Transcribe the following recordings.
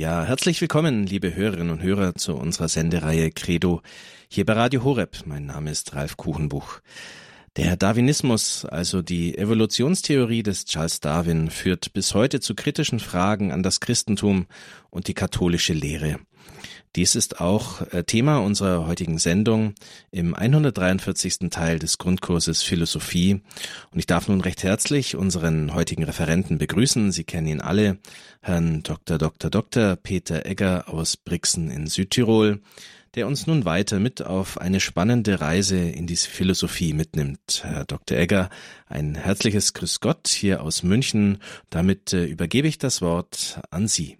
Ja, herzlich willkommen, liebe Hörerinnen und Hörer, zu unserer Sendereihe Credo hier bei Radio Horeb. Mein Name ist Ralf Kuchenbuch. Der Darwinismus, also die Evolutionstheorie des Charles Darwin, führt bis heute zu kritischen Fragen an das Christentum und die katholische Lehre. Dies ist auch äh, Thema unserer heutigen Sendung im 143. Teil des Grundkurses Philosophie. Und ich darf nun recht herzlich unseren heutigen Referenten begrüßen. Sie kennen ihn alle, Herrn Dr. Dr. Dr. Peter Egger aus Brixen in Südtirol der uns nun weiter mit auf eine spannende Reise in die Philosophie mitnimmt. Herr Dr. Egger, ein herzliches Grüß Gott hier aus München. Damit äh, übergebe ich das Wort an Sie.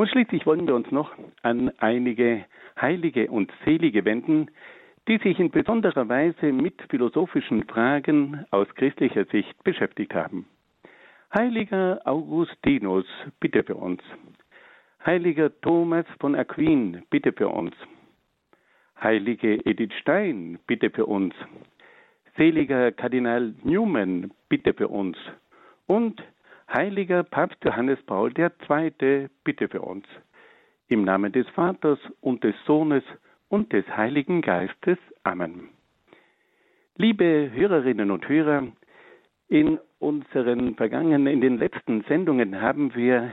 Und schließlich wollen wir uns noch an einige Heilige und Selige wenden, die sich in besonderer Weise mit philosophischen Fragen aus christlicher Sicht beschäftigt haben. Heiliger Augustinus, bitte für uns. Heiliger Thomas von Aquin, bitte für uns. Heilige Edith Stein, bitte für uns. Seliger Kardinal Newman, bitte für uns. Und heiliger Papst Johannes Paul II, bitte für uns. Im Namen des Vaters und des Sohnes und des Heiligen Geistes. Amen. Liebe Hörerinnen und Hörer, in unseren vergangenen, in den letzten Sendungen haben wir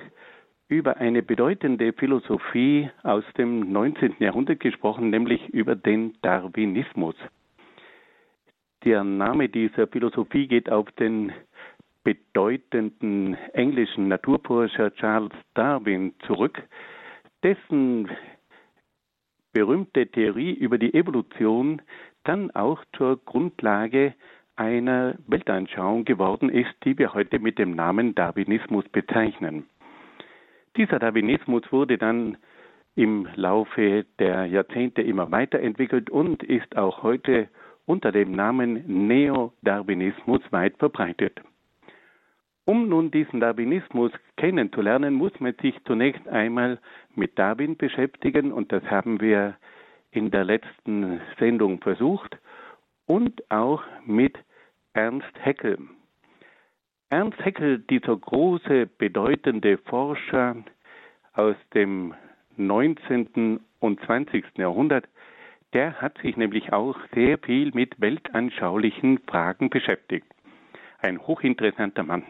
über eine bedeutende Philosophie aus dem 19. Jahrhundert gesprochen, nämlich über den Darwinismus. Der Name dieser Philosophie geht auf den bedeutenden englischen Naturforscher Charles Darwin zurück, dessen berühmte Theorie über die Evolution dann auch zur Grundlage einer Weltanschauung geworden ist, die wir heute mit dem Namen Darwinismus bezeichnen. Dieser Darwinismus wurde dann im Laufe der Jahrzehnte immer weiterentwickelt und ist auch heute unter dem Namen Neo-Darwinismus weit verbreitet. Um nun diesen Darwinismus kennenzulernen, muss man sich zunächst einmal mit Darwin beschäftigen und das haben wir in der letzten Sendung versucht und auch mit Ernst Haeckel. Ernst Haeckel, dieser große, bedeutende Forscher aus dem 19. und 20. Jahrhundert, der hat sich nämlich auch sehr viel mit weltanschaulichen Fragen beschäftigt. Ein hochinteressanter Mann,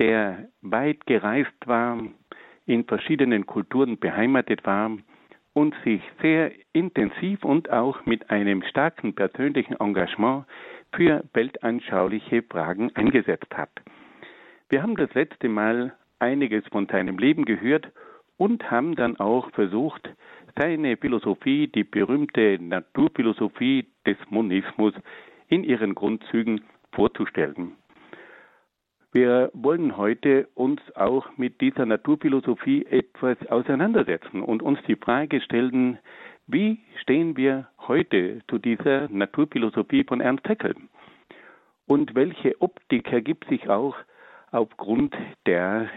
der weit gereist war, in verschiedenen Kulturen beheimatet war und sich sehr intensiv und auch mit einem starken persönlichen Engagement für weltanschauliche Fragen eingesetzt hat. Wir haben das letzte Mal einiges von seinem Leben gehört und haben dann auch versucht, seine Philosophie, die berühmte Naturphilosophie des Monismus, in ihren Grundzügen vorzustellen. Wir wollen heute uns auch mit dieser Naturphilosophie etwas auseinandersetzen und uns die Frage stellen, wie stehen wir heute zu dieser Naturphilosophie von Ernst Haeckel? Und welche Optik ergibt sich auch aufgrund der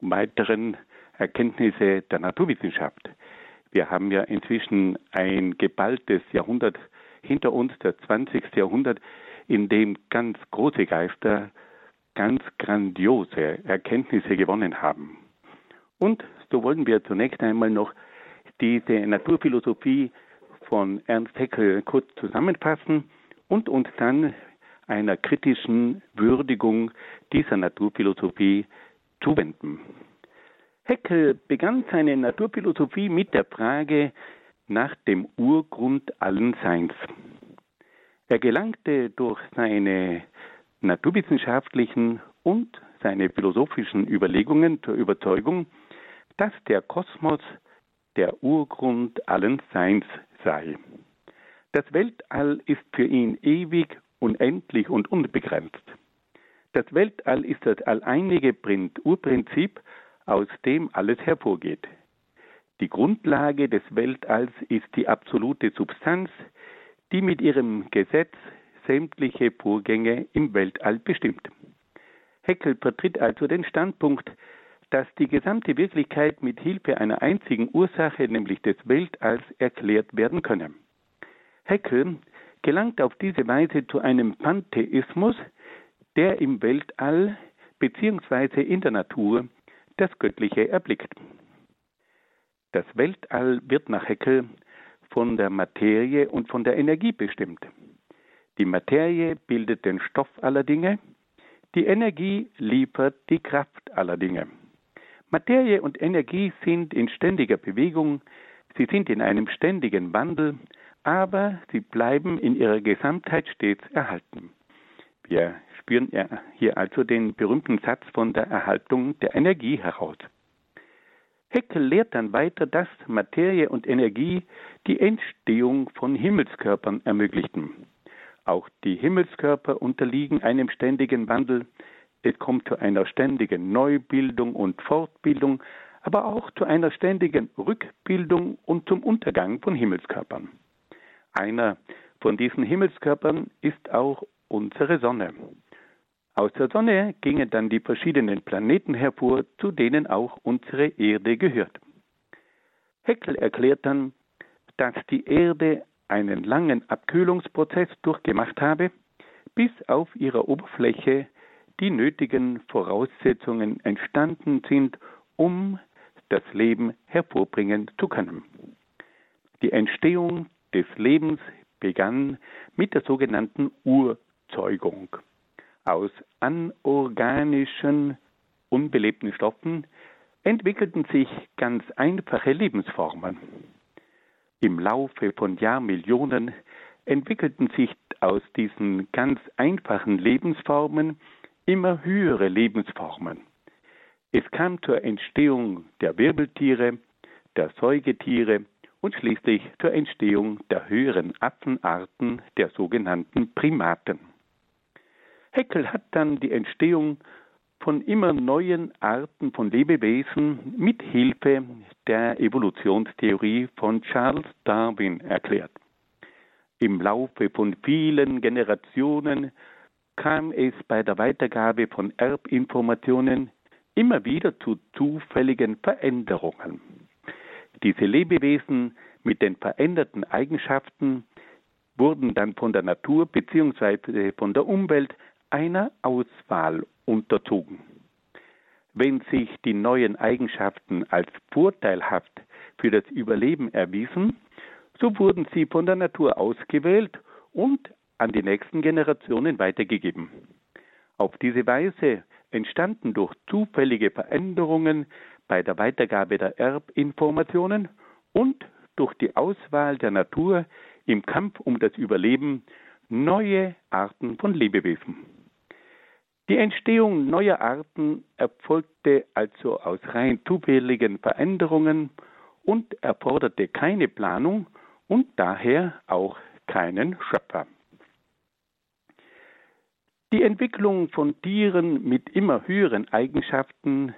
weiteren Erkenntnisse der Naturwissenschaft? Wir haben ja inzwischen ein geballtes Jahrhundert hinter uns, das 20. Jahrhundert, in dem ganz große Geister ganz grandiose Erkenntnisse gewonnen haben. Und so wollen wir zunächst einmal noch diese Naturphilosophie von Ernst Haeckel kurz zusammenfassen und uns dann einer kritischen Würdigung dieser Naturphilosophie zuwenden. Haeckel begann seine Naturphilosophie mit der Frage nach dem Urgrund allen Seins. Er gelangte durch seine naturwissenschaftlichen und seine philosophischen Überlegungen zur Überzeugung, dass der Kosmos der Urgrund allen Seins sei. Das Weltall ist für ihn ewig, unendlich und unbegrenzt. Das Weltall ist das alleinige Urprinzip, aus dem alles hervorgeht. Die Grundlage des Weltalls ist die absolute Substanz, die mit ihrem Gesetz sämtliche Vorgänge im Weltall bestimmt. Heckel vertritt also den Standpunkt, dass die gesamte Wirklichkeit mit Hilfe einer einzigen Ursache, nämlich des Weltalls, erklärt werden könne. Heckel gelangt auf diese Weise zu einem Pantheismus, der im Weltall bzw. in der Natur das Göttliche erblickt. Das Weltall wird nach Heckel von der Materie und von der Energie bestimmt. Die Materie bildet den Stoff aller Dinge, die Energie liefert die Kraft aller Dinge. Materie und Energie sind in ständiger Bewegung, sie sind in einem ständigen Wandel, aber sie bleiben in ihrer Gesamtheit stets erhalten. Wir spüren hier also den berühmten Satz von der Erhaltung der Energie heraus. Heckel lehrt dann weiter, dass Materie und Energie die Entstehung von Himmelskörpern ermöglichten. Auch die Himmelskörper unterliegen einem ständigen Wandel. Es kommt zu einer ständigen Neubildung und Fortbildung, aber auch zu einer ständigen Rückbildung und zum Untergang von Himmelskörpern. Einer von diesen Himmelskörpern ist auch unsere Sonne. Aus der Sonne gingen dann die verschiedenen Planeten hervor, zu denen auch unsere Erde gehört. Heckel erklärt dann, dass die Erde einen langen Abkühlungsprozess durchgemacht habe, bis auf ihrer Oberfläche die nötigen Voraussetzungen entstanden sind, um das Leben hervorbringen zu können. Die Entstehung des Lebens begann mit der sogenannten Urzeugung. Aus anorganischen, unbelebten Stoffen entwickelten sich ganz einfache Lebensformen. Im Laufe von Jahrmillionen entwickelten sich aus diesen ganz einfachen Lebensformen immer höhere Lebensformen. Es kam zur Entstehung der Wirbeltiere, der Säugetiere und schließlich zur Entstehung der höheren Affenarten, der sogenannten Primaten. Heckel hat dann die Entstehung von immer neuen Arten von Lebewesen mit Hilfe der Evolutionstheorie von Charles Darwin erklärt. Im Laufe von vielen Generationen kam es bei der Weitergabe von Erbinformationen immer wieder zu zufälligen Veränderungen. Diese Lebewesen mit den veränderten Eigenschaften wurden dann von der Natur bzw. von der Umwelt einer Auswahl unterzogen. Wenn sich die neuen Eigenschaften als vorteilhaft für das Überleben erwiesen, so wurden sie von der Natur ausgewählt und an die nächsten Generationen weitergegeben. Auf diese Weise entstanden durch zufällige Veränderungen bei der Weitergabe der Erbinformationen und durch die Auswahl der Natur im Kampf um das Überleben neue Arten von Lebewesen. Die Entstehung neuer Arten erfolgte also aus rein zufälligen Veränderungen und erforderte keine Planung und daher auch keinen Schöpfer. Die Entwicklung von Tieren mit immer höheren Eigenschaften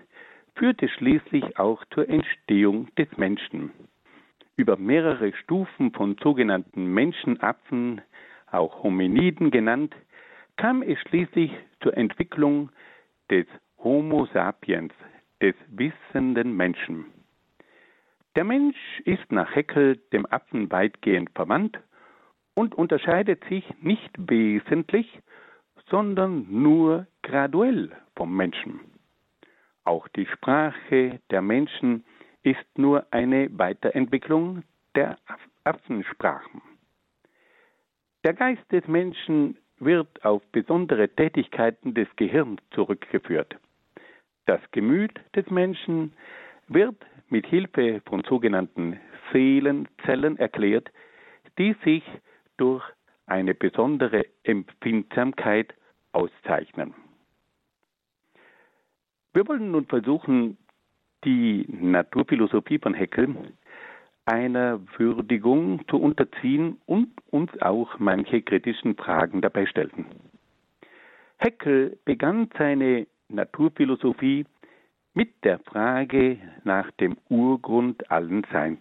führte schließlich auch zur Entstehung des Menschen. Über mehrere Stufen von sogenannten Menschenaffen, auch Hominiden genannt, kam es schließlich zur Entwicklung des Homo sapiens, des wissenden Menschen. Der Mensch ist nach Heckel dem Affen weitgehend verwandt und unterscheidet sich nicht wesentlich, sondern nur graduell vom Menschen. Auch die Sprache der Menschen ist nur eine Weiterentwicklung der Affensprachen. Der Geist des Menschen wird auf besondere Tätigkeiten des Gehirns zurückgeführt. Das Gemüt des Menschen wird mit Hilfe von sogenannten Seelenzellen erklärt, die sich durch eine besondere Empfindsamkeit auszeichnen. Wir wollen nun versuchen, die Naturphilosophie von Heckel einer Würdigung zu unterziehen und uns auch manche kritischen Fragen dabei stellen. Heckel begann seine Naturphilosophie mit der Frage nach dem Urgrund allen Seins.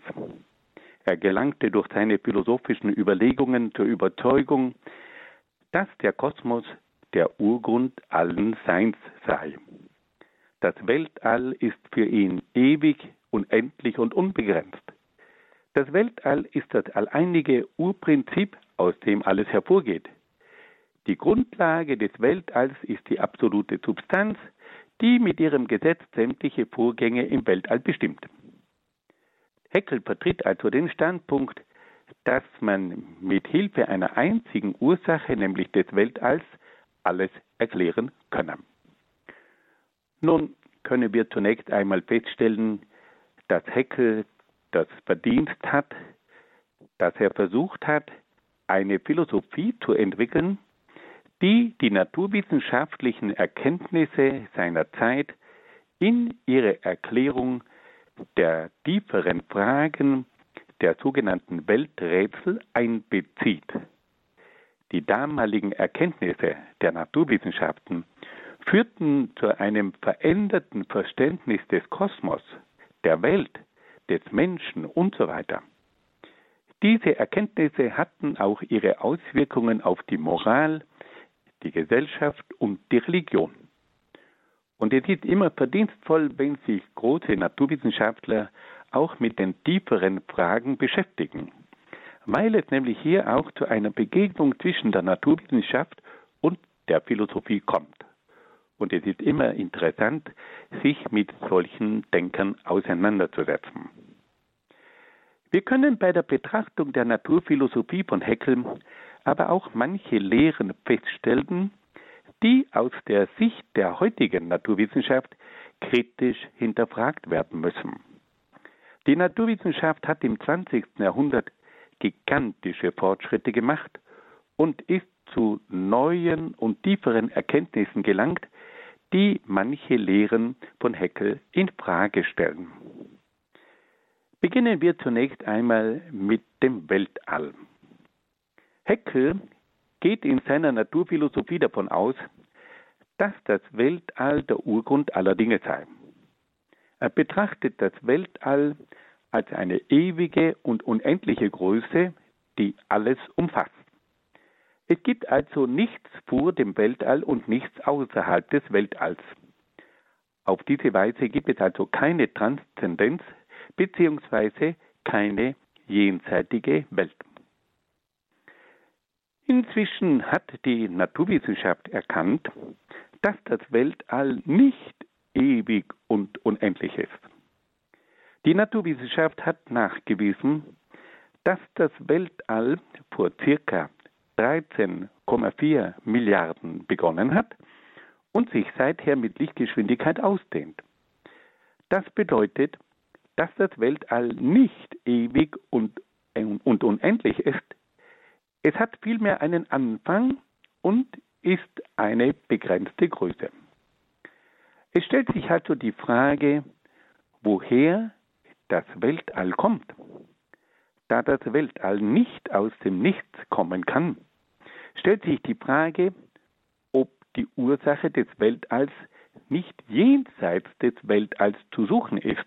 Er gelangte durch seine philosophischen Überlegungen zur Überzeugung, dass der Kosmos der Urgrund allen Seins sei. Das Weltall ist für ihn ewig, unendlich und unbegrenzt. Das Weltall ist das alleinige Urprinzip, aus dem alles hervorgeht. Die Grundlage des Weltalls ist die absolute Substanz, die mit ihrem Gesetz sämtliche Vorgänge im Weltall bestimmt. Heckel vertritt also den Standpunkt, dass man mit Hilfe einer einzigen Ursache, nämlich des Weltalls, alles erklären könne. Nun können wir zunächst einmal feststellen, dass Heckel das Verdienst hat, dass er versucht hat, eine Philosophie zu entwickeln, die die naturwissenschaftlichen Erkenntnisse seiner Zeit in ihre Erklärung der tieferen Fragen der sogenannten Welträtsel einbezieht. Die damaligen Erkenntnisse der Naturwissenschaften führten zu einem veränderten Verständnis des Kosmos, der Welt, des Menschen und so weiter. Diese Erkenntnisse hatten auch ihre Auswirkungen auf die Moral, die Gesellschaft und die Religion. Und es ist immer verdienstvoll, wenn sich große Naturwissenschaftler auch mit den tieferen Fragen beschäftigen, weil es nämlich hier auch zu einer Begegnung zwischen der Naturwissenschaft und der Philosophie kommt. Und es ist immer interessant, sich mit solchen Denkern auseinanderzusetzen. Wir können bei der Betrachtung der Naturphilosophie von Heckel aber auch manche Lehren feststellen, die aus der Sicht der heutigen Naturwissenschaft kritisch hinterfragt werden müssen. Die Naturwissenschaft hat im 20. Jahrhundert gigantische Fortschritte gemacht und ist zu neuen und tieferen Erkenntnissen gelangt, die manche Lehren von Heckel in Frage stellen. Beginnen wir zunächst einmal mit dem Weltall. Heckel geht in seiner Naturphilosophie davon aus, dass das Weltall der Urgrund aller Dinge sei. Er betrachtet das Weltall als eine ewige und unendliche Größe, die alles umfasst. Es gibt also nichts vor dem Weltall und nichts außerhalb des Weltalls. Auf diese Weise gibt es also keine Transzendenz beziehungsweise keine jenseitige Welt. Inzwischen hat die Naturwissenschaft erkannt, dass das Weltall nicht ewig und unendlich ist. Die Naturwissenschaft hat nachgewiesen, dass das Weltall vor circa 13,4 Milliarden begonnen hat und sich seither mit Lichtgeschwindigkeit ausdehnt. Das bedeutet, dass das Weltall nicht ewig und, und unendlich ist. Es hat vielmehr einen Anfang und ist eine begrenzte Größe. Es stellt sich also die Frage, woher das Weltall kommt. Da das Weltall nicht aus dem Nichts kommen kann, stellt sich die Frage, ob die Ursache des Weltalls nicht jenseits des Weltalls zu suchen ist.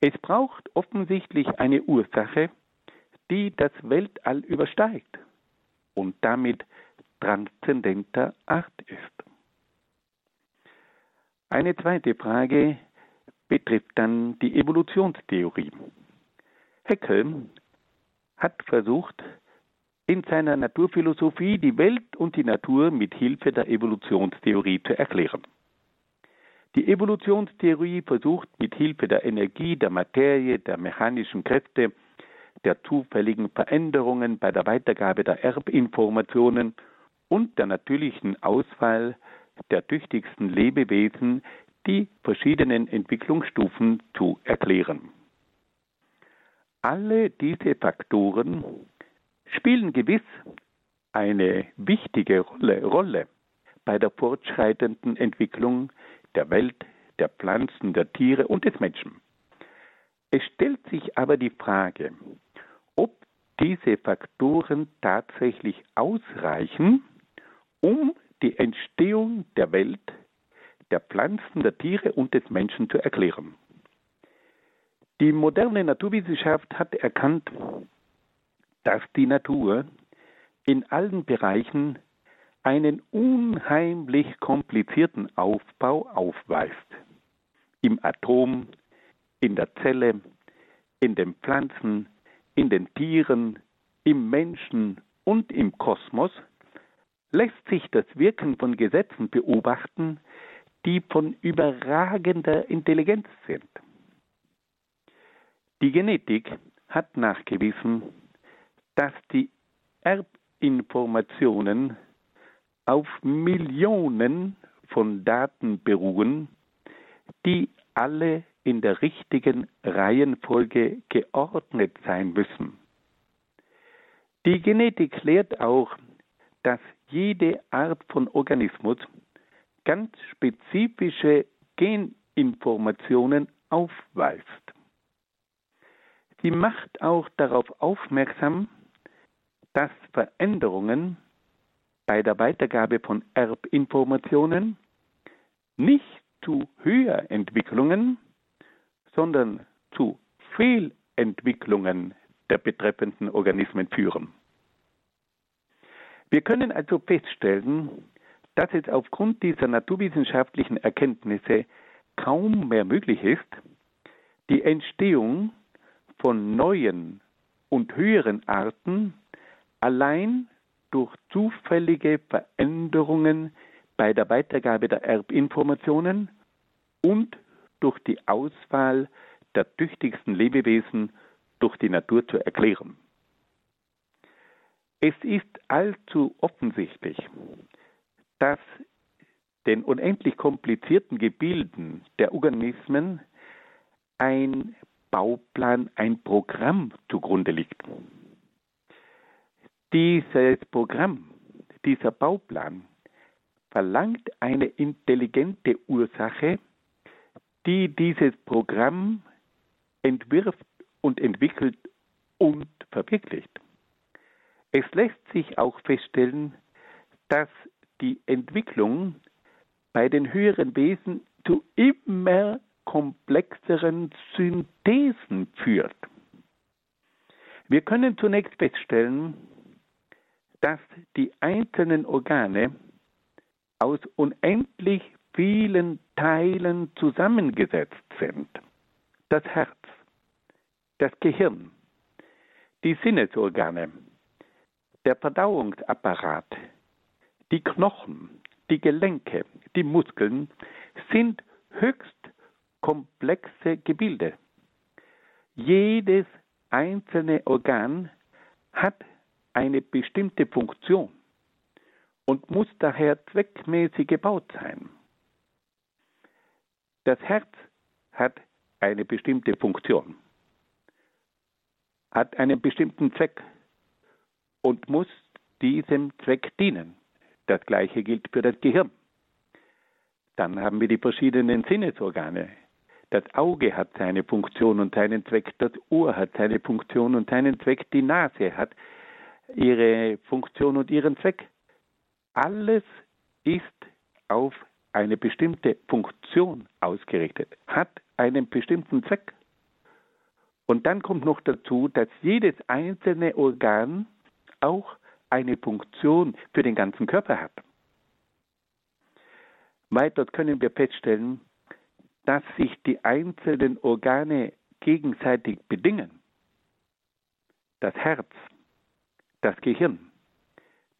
Es braucht offensichtlich eine Ursache, die das Weltall übersteigt und damit transzendenter Art ist. Eine zweite Frage betrifft dann die Evolutionstheorie. Haeckel hat versucht, in seiner Naturphilosophie die Welt und die Natur mit Hilfe der Evolutionstheorie zu erklären. Die Evolutionstheorie versucht mit Hilfe der Energie, der Materie, der mechanischen Kräfte, der zufälligen Veränderungen bei der Weitergabe der Erbinformationen und der natürlichen Auswahl der tüchtigsten Lebewesen die verschiedenen Entwicklungsstufen zu erklären. Alle diese Faktoren spielen gewiss eine wichtige Rolle, Rolle bei der fortschreitenden Entwicklung der Welt, der Pflanzen, der Tiere und des Menschen. Es stellt sich aber die Frage, ob diese Faktoren tatsächlich ausreichen, um die Entstehung der Welt, der Pflanzen, der Tiere und des Menschen zu erklären. Die moderne Naturwissenschaft hat erkannt, dass die Natur in allen Bereichen einen unheimlich komplizierten Aufbau aufweist. Im Atom, in der Zelle, in den Pflanzen, in den Tieren, im Menschen und im Kosmos lässt sich das Wirken von Gesetzen beobachten, die von überragender Intelligenz sind. Die Genetik hat nachgewiesen, dass die Erbinformationen auf Millionen von Daten beruhen, die alle in der richtigen Reihenfolge geordnet sein müssen. Die Genetik lehrt auch, dass jede Art von Organismus ganz spezifische Geninformationen aufweist. Sie macht auch darauf aufmerksam, dass Veränderungen bei der Weitergabe von Erbinformationen nicht zu Höherentwicklungen, sondern zu Fehlentwicklungen der betreffenden Organismen führen. Wir können also feststellen, dass es aufgrund dieser naturwissenschaftlichen Erkenntnisse kaum mehr möglich ist, die Entstehung von neuen und höheren Arten allein durch zufällige Veränderungen bei der Weitergabe der Erbinformationen und durch die Auswahl der tüchtigsten Lebewesen durch die Natur zu erklären. Es ist allzu offensichtlich, dass den unendlich komplizierten Gebilden der Organismen ein Bauplan, ein Programm zugrunde liegt. Dieses Programm, dieser Bauplan verlangt eine intelligente Ursache, die dieses Programm entwirft und entwickelt und verwirklicht. Es lässt sich auch feststellen, dass die Entwicklung bei den höheren Wesen zu immer komplexeren Synthesen führt. Wir können zunächst feststellen, dass die einzelnen Organe aus unendlich vielen Teilen zusammengesetzt sind. Das Herz, das Gehirn, die Sinnesorgane, der Verdauungsapparat, die Knochen, die Gelenke, die Muskeln sind höchst komplexe Gebilde. Jedes einzelne Organ hat eine bestimmte Funktion und muss daher zweckmäßig gebaut sein. Das Herz hat eine bestimmte Funktion, hat einen bestimmten Zweck und muss diesem Zweck dienen. Das gleiche gilt für das Gehirn. Dann haben wir die verschiedenen Sinnesorgane. Das Auge hat seine Funktion und seinen Zweck, das Ohr hat seine Funktion und seinen Zweck, die Nase hat ihre Funktion und ihren Zweck. Alles ist auf eine bestimmte Funktion ausgerichtet, hat einen bestimmten Zweck. Und dann kommt noch dazu, dass jedes einzelne Organ auch eine Funktion für den ganzen Körper hat. Weiter können wir feststellen, dass sich die einzelnen Organe gegenseitig bedingen. Das Herz, das Gehirn,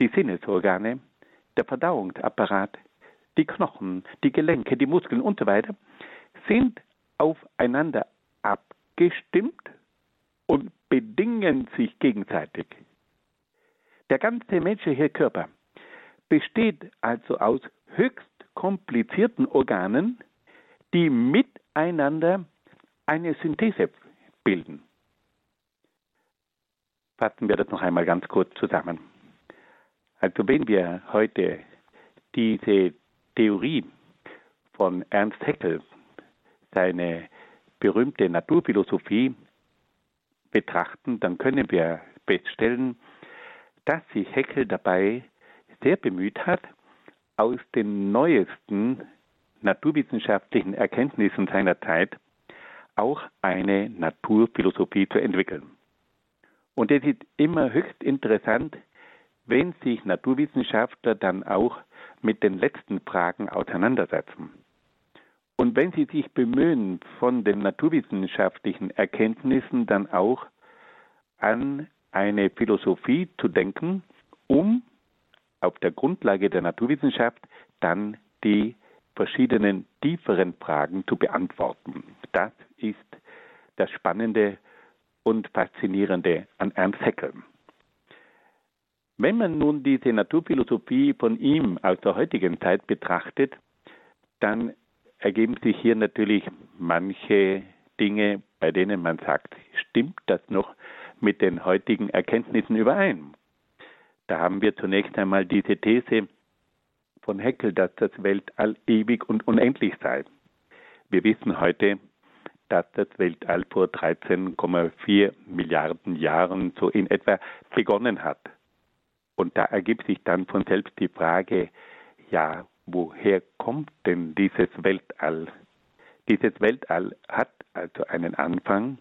die Sinnesorgane, der Verdauungsapparat, die Knochen, die Gelenke, die Muskeln und so weiter sind aufeinander abgestimmt und bedingen sich gegenseitig. Der ganze menschliche Körper besteht also aus höchst komplizierten Organen, die miteinander eine Synthese bilden. Fassen wir das noch einmal ganz kurz zusammen. Also wenn wir heute diese Theorie von Ernst Haeckel, seine berühmte Naturphilosophie, betrachten, dann können wir feststellen, dass sich Haeckel dabei sehr bemüht hat, aus den neuesten naturwissenschaftlichen Erkenntnissen seiner Zeit auch eine Naturphilosophie zu entwickeln. Und es ist immer höchst interessant, wenn sich Naturwissenschaftler dann auch mit den letzten Fragen auseinandersetzen. Und wenn sie sich bemühen, von den naturwissenschaftlichen Erkenntnissen dann auch an eine Philosophie zu denken, um auf der Grundlage der Naturwissenschaft dann die verschiedenen tieferen Fragen zu beantworten. Das ist das Spannende und Faszinierende an Ernst Haeckel. Wenn man nun diese Naturphilosophie von ihm aus der heutigen Zeit betrachtet, dann ergeben sich hier natürlich manche Dinge, bei denen man sagt, stimmt das noch mit den heutigen Erkenntnissen überein? Da haben wir zunächst einmal diese These von Heckel, dass das Weltall ewig und unendlich sei. Wir wissen heute, dass das Weltall vor 13,4 Milliarden Jahren so in etwa begonnen hat. Und da ergibt sich dann von selbst die Frage, ja, woher kommt denn dieses Weltall? Dieses Weltall hat also einen Anfang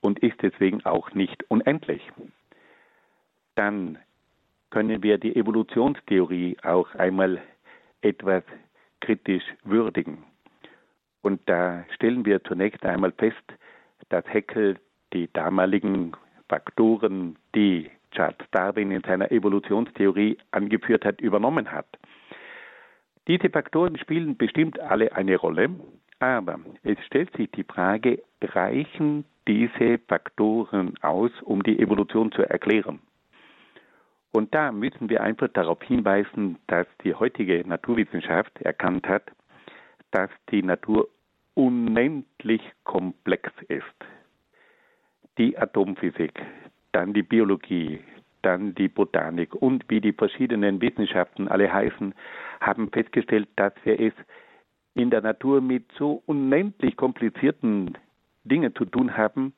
und ist deswegen auch nicht unendlich. Dann können wir die Evolutionstheorie auch einmal etwas kritisch würdigen. Und da stellen wir zunächst einmal fest, dass Haeckel die damaligen Faktoren, die Charles Darwin in seiner Evolutionstheorie angeführt hat, übernommen hat. Diese Faktoren spielen bestimmt alle eine Rolle, aber es stellt sich die Frage, reichen diese Faktoren aus, um die Evolution zu erklären? Und da müssen wir einfach darauf hinweisen, dass die heutige Naturwissenschaft erkannt hat, dass die Natur unendlich komplex ist. Die Atomphysik, dann die Biologie, dann die Botanik und wie die verschiedenen Wissenschaften alle heißen, haben festgestellt, dass wir es in der Natur mit so unendlich komplizierten Dingen zu tun haben,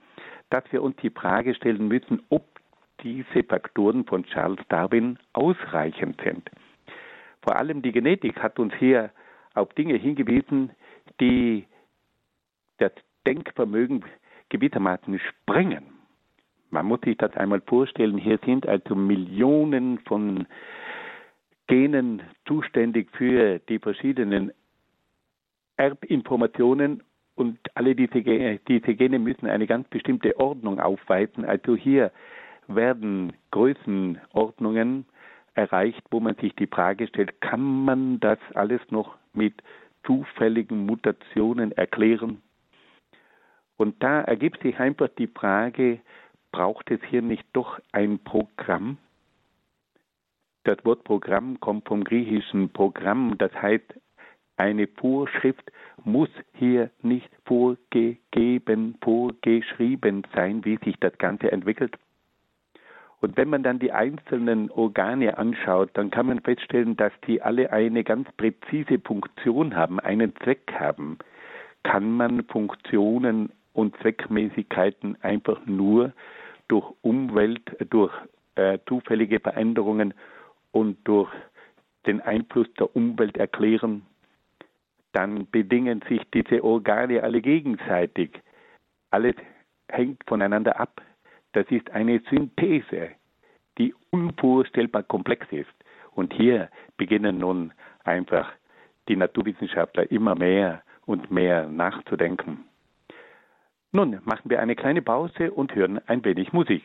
dass wir uns die Frage stellen müssen, ob diese Faktoren von Charles Darwin ausreichend sind. Vor allem die Genetik hat uns hier auf Dinge hingewiesen, die das Denkvermögen gewissermaßen sprengen. Man muss sich das einmal vorstellen, hier sind also Millionen von Genen zuständig für die verschiedenen Erbinformationen und alle diese Gene, diese Gene müssen eine ganz bestimmte Ordnung aufweisen. Also hier werden Größenordnungen erreicht, wo man sich die Frage stellt, kann man das alles noch mit zufälligen Mutationen erklären? Und da ergibt sich einfach die Frage, braucht es hier nicht doch ein Programm? Das Wort Programm kommt vom griechischen Programm, das heißt, eine Vorschrift muss hier nicht vorgegeben, vorgeschrieben sein, wie sich das Ganze entwickelt. Und wenn man dann die einzelnen Organe anschaut, dann kann man feststellen, dass die alle eine ganz präzise Funktion haben, einen Zweck haben. Kann man Funktionen und Zweckmäßigkeiten einfach nur durch Umwelt, durch äh, zufällige Veränderungen und durch den Einfluss der Umwelt erklären, dann bedingen sich diese Organe alle gegenseitig. Alles hängt voneinander ab. Das ist eine Synthese, die unvorstellbar komplex ist. Und hier beginnen nun einfach die Naturwissenschaftler immer mehr und mehr nachzudenken. Nun machen wir eine kleine Pause und hören ein wenig Musik.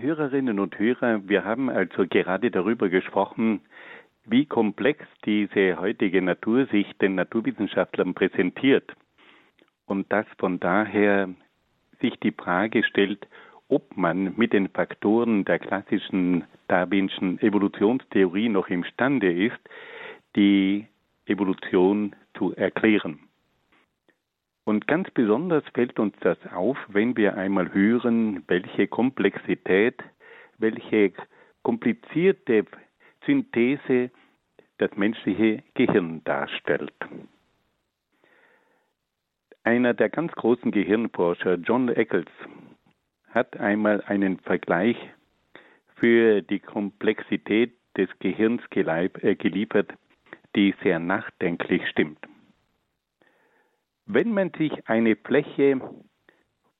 Hörerinnen und Hörer, wir haben also gerade darüber gesprochen, wie komplex diese heutige Natur sich den Naturwissenschaftlern präsentiert und dass von daher sich die Frage stellt, ob man mit den Faktoren der klassischen darwinschen Evolutionstheorie noch imstande ist, die Evolution zu erklären. Und ganz besonders fällt uns das auf, wenn wir einmal hören, welche Komplexität, welche komplizierte Synthese das menschliche Gehirn darstellt. Einer der ganz großen Gehirnforscher, John Eccles, hat einmal einen Vergleich für die Komplexität des Gehirns äh, geliefert, die sehr nachdenklich stimmt. Wenn man sich eine Fläche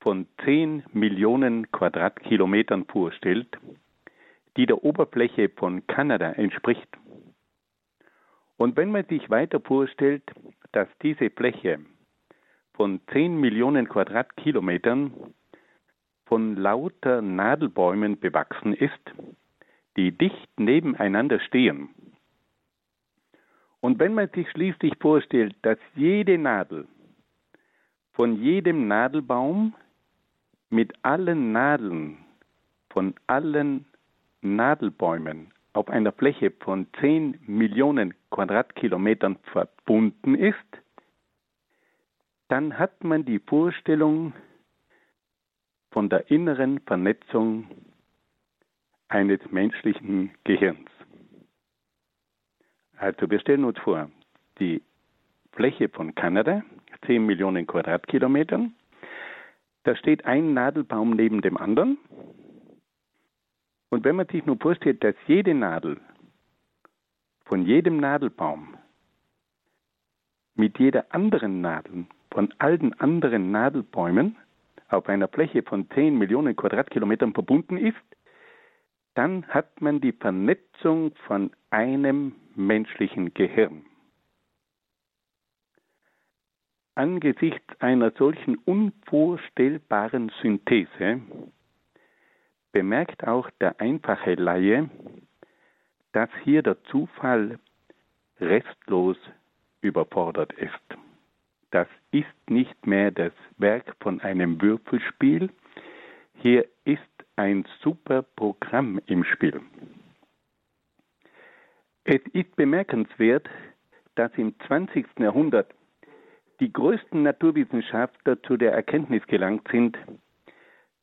von 10 Millionen Quadratkilometern vorstellt, die der Oberfläche von Kanada entspricht, und wenn man sich weiter vorstellt, dass diese Fläche von 10 Millionen Quadratkilometern von lauter Nadelbäumen bewachsen ist, die dicht nebeneinander stehen, und wenn man sich schließlich vorstellt, dass jede Nadel von jedem Nadelbaum mit allen Nadeln von allen Nadelbäumen auf einer Fläche von 10 Millionen Quadratkilometern verbunden ist, dann hat man die Vorstellung von der inneren Vernetzung eines menschlichen Gehirns. Also wir stellen uns vor, die Fläche von Kanada 10 Millionen Quadratkilometern. Da steht ein Nadelbaum neben dem anderen. Und wenn man sich nur vorstellt, dass jede Nadel von jedem Nadelbaum mit jeder anderen Nadel von allen anderen Nadelbäumen auf einer Fläche von 10 Millionen Quadratkilometern verbunden ist, dann hat man die Vernetzung von einem menschlichen Gehirn. Angesichts einer solchen unvorstellbaren Synthese bemerkt auch der einfache Laie, dass hier der Zufall restlos überfordert ist. Das ist nicht mehr das Werk von einem Würfelspiel, hier ist ein super Programm im Spiel. Es ist bemerkenswert, dass im 20. Jahrhundert die größten Naturwissenschaftler zu der Erkenntnis gelangt sind,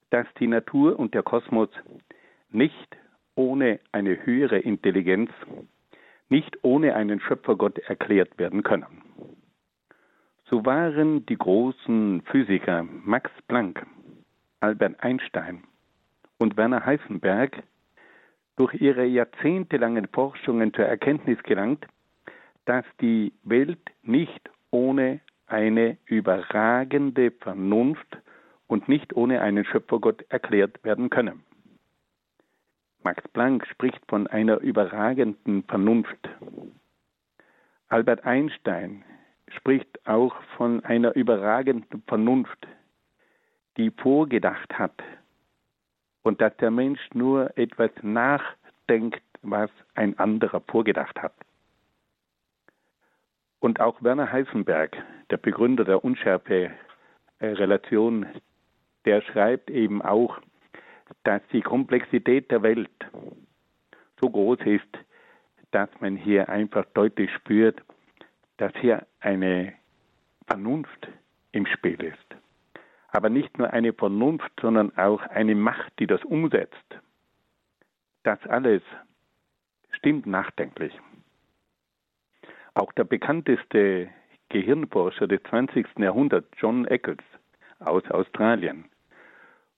dass die Natur und der Kosmos nicht ohne eine höhere Intelligenz, nicht ohne einen Schöpfergott erklärt werden können. So waren die großen Physiker Max Planck, Albert Einstein und Werner Heisenberg durch ihre jahrzehntelangen Forschungen zur Erkenntnis gelangt, dass die Welt nicht ohne eine überragende Vernunft und nicht ohne einen Schöpfergott erklärt werden können. Max Planck spricht von einer überragenden Vernunft. Albert Einstein spricht auch von einer überragenden Vernunft, die vorgedacht hat und dass der Mensch nur etwas nachdenkt, was ein anderer vorgedacht hat. Und auch Werner Heisenberg, der Begründer der Unschärfe-Relation, der schreibt eben auch, dass die Komplexität der Welt so groß ist, dass man hier einfach deutlich spürt, dass hier eine Vernunft im Spiel ist. Aber nicht nur eine Vernunft, sondern auch eine Macht, die das umsetzt. Das alles stimmt nachdenklich. Auch der bekannteste Gehirnforscher des 20. Jahrhunderts, John Eccles aus Australien,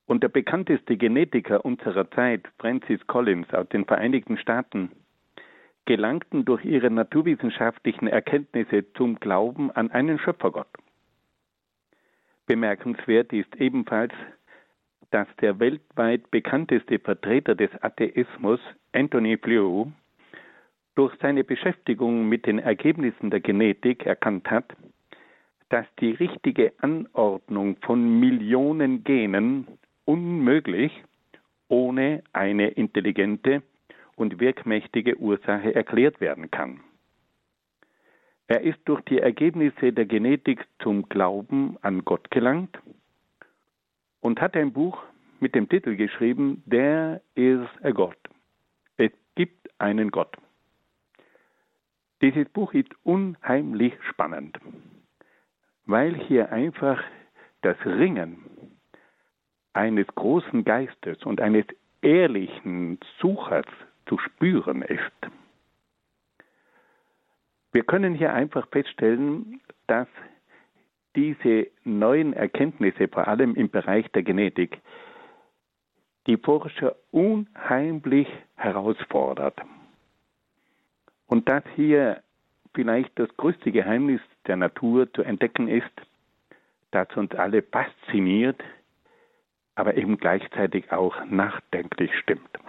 und der bekannteste Genetiker unserer Zeit, Francis Collins aus den Vereinigten Staaten, gelangten durch ihre naturwissenschaftlichen Erkenntnisse zum Glauben an einen Schöpfergott. Bemerkenswert ist ebenfalls, dass der weltweit bekannteste Vertreter des Atheismus, Anthony Flew, durch seine Beschäftigung mit den Ergebnissen der Genetik erkannt hat, dass die richtige Anordnung von Millionen Genen unmöglich ohne eine intelligente und wirkmächtige Ursache erklärt werden kann. Er ist durch die Ergebnisse der Genetik zum Glauben an Gott gelangt und hat ein Buch mit dem Titel geschrieben, There is a God. Es gibt einen Gott. Dieses Buch ist unheimlich spannend, weil hier einfach das Ringen eines großen Geistes und eines ehrlichen Suchers zu spüren ist. Wir können hier einfach feststellen, dass diese neuen Erkenntnisse, vor allem im Bereich der Genetik, die Forscher unheimlich herausfordert. Und dass hier vielleicht das größte Geheimnis der Natur zu entdecken ist, das uns alle fasziniert, aber eben gleichzeitig auch nachdenklich stimmt.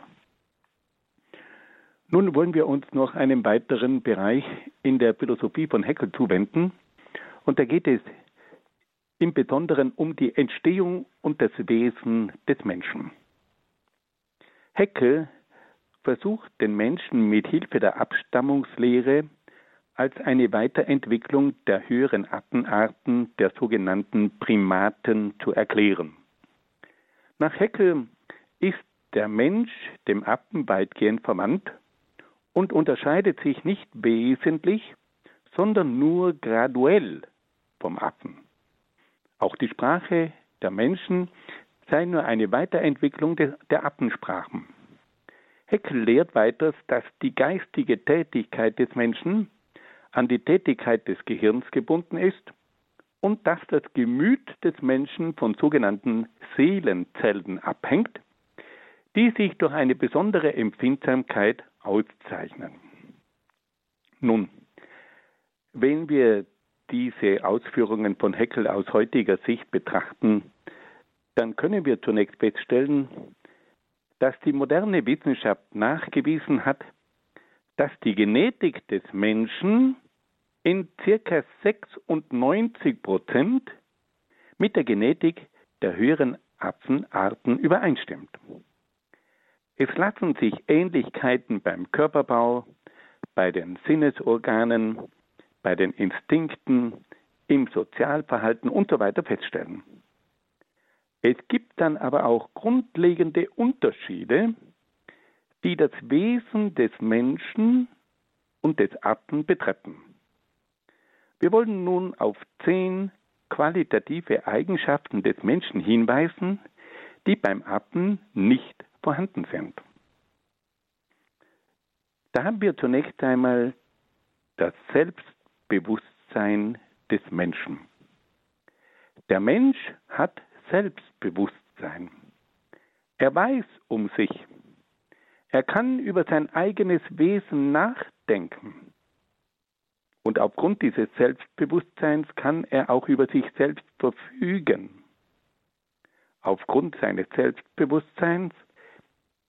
Nun wollen wir uns noch einem weiteren Bereich in der Philosophie von Heckel zuwenden. Und da geht es im Besonderen um die Entstehung und das Wesen des Menschen. Heckel versucht den Menschen mit Hilfe der Abstammungslehre als eine Weiterentwicklung der höheren Artenarten der sogenannten Primaten zu erklären. Nach Heckel ist der Mensch dem Affen weitgehend verwandt und unterscheidet sich nicht wesentlich, sondern nur graduell vom Affen. Auch die Sprache der Menschen sei nur eine Weiterentwicklung der Affensprachen. Heckel lehrt weiters, dass die geistige Tätigkeit des Menschen an die Tätigkeit des Gehirns gebunden ist und dass das Gemüt des Menschen von sogenannten Seelenzellen abhängt, die sich durch eine besondere Empfindsamkeit auszeichnen. Nun, wenn wir diese Ausführungen von Heckel aus heutiger Sicht betrachten, dann können wir zunächst feststellen, dass die moderne Wissenschaft nachgewiesen hat, dass die Genetik des Menschen in circa 96 Prozent mit der Genetik der höheren Affenarten übereinstimmt. Es lassen sich Ähnlichkeiten beim Körperbau, bei den Sinnesorganen, bei den Instinkten, im Sozialverhalten usw. So feststellen. Es gibt dann aber auch grundlegende Unterschiede, die das Wesen des Menschen und des Affen betreffen. Wir wollen nun auf zehn qualitative Eigenschaften des Menschen hinweisen, die beim Affen nicht vorhanden sind. Da haben wir zunächst einmal das Selbstbewusstsein des Menschen. Der Mensch hat Selbstbewusstsein. Er weiß um sich. Er kann über sein eigenes Wesen nachdenken. Und aufgrund dieses Selbstbewusstseins kann er auch über sich selbst verfügen. Aufgrund seines Selbstbewusstseins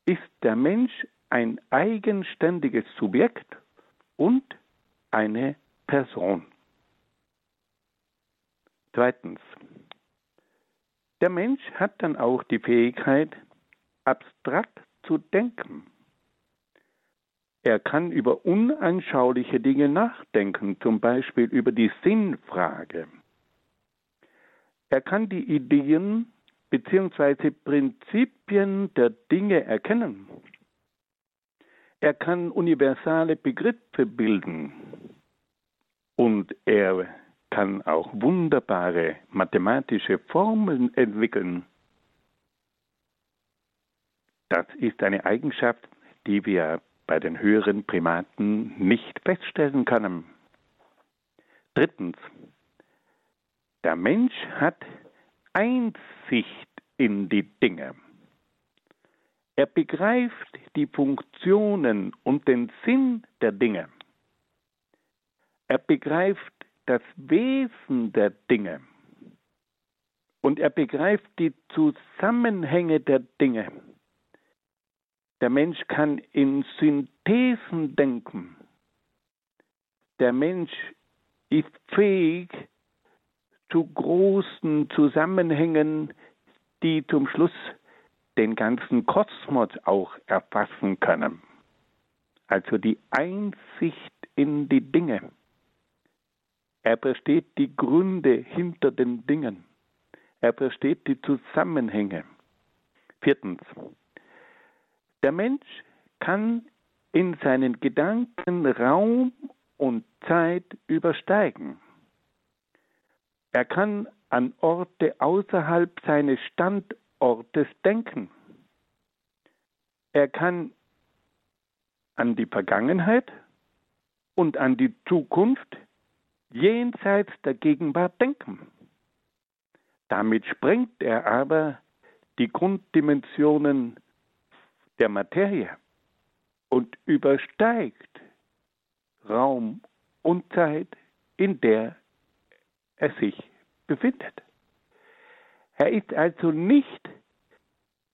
ist der Mensch ein eigenständiges Subjekt und eine Person. Zweitens, der Mensch hat dann auch die Fähigkeit, abstrakt zu denken. Er kann über unanschauliche Dinge nachdenken, zum Beispiel über die Sinnfrage. Er kann die Ideen bzw. Prinzipien der Dinge erkennen. Er kann universale Begriffe bilden und er kann auch wunderbare mathematische Formeln entwickeln. Das ist eine Eigenschaft, die wir bei den höheren Primaten nicht feststellen können. Drittens, der Mensch hat Einsicht in die Dinge. Er begreift die Funktionen und den Sinn der Dinge. Er begreift das Wesen der Dinge. Und er begreift die Zusammenhänge der Dinge. Der Mensch kann in Synthesen denken. Der Mensch ist fähig zu großen Zusammenhängen, die zum Schluss den ganzen Kosmos auch erfassen können. Also die Einsicht in die Dinge. Er versteht die Gründe hinter den Dingen. Er versteht die Zusammenhänge. Viertens. Der Mensch kann in seinen Gedanken Raum und Zeit übersteigen. Er kann an Orte außerhalb seines Standortes denken. Er kann an die Vergangenheit und an die Zukunft jenseits der Gegenwart denken. Damit sprengt er aber die Grunddimensionen der Materie und übersteigt Raum und Zeit, in der er sich befindet. Er ist also nicht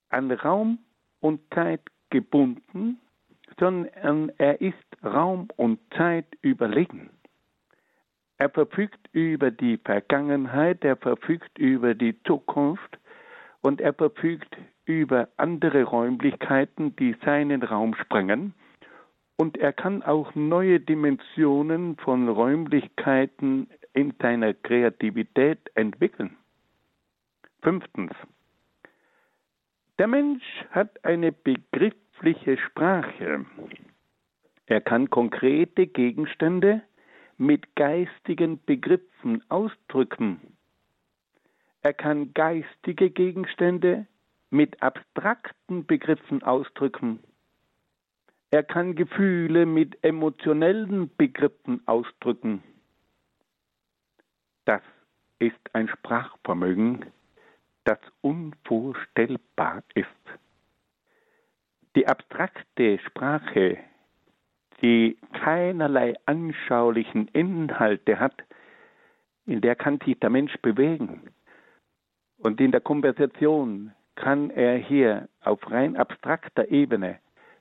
an Raum und Zeit gebunden, sondern er ist Raum und Zeit überlegen. Er verfügt über die Vergangenheit, er verfügt über die Zukunft und er verfügt über andere Räumlichkeiten, die seinen Raum sprengen. Und er kann auch neue Dimensionen von Räumlichkeiten in seiner Kreativität entwickeln. Fünftens. Der Mensch hat eine begriffliche Sprache. Er kann konkrete Gegenstände mit geistigen Begriffen ausdrücken. Er kann geistige Gegenstände mit abstrakten Begriffen ausdrücken. Er kann Gefühle mit emotionellen Begriffen ausdrücken. Das ist ein Sprachvermögen, das unvorstellbar ist. Die abstrakte Sprache die keinerlei anschaulichen Inhalte hat, in der kann sich der Mensch bewegen. Und in der Konversation kann er hier auf rein abstrakter Ebene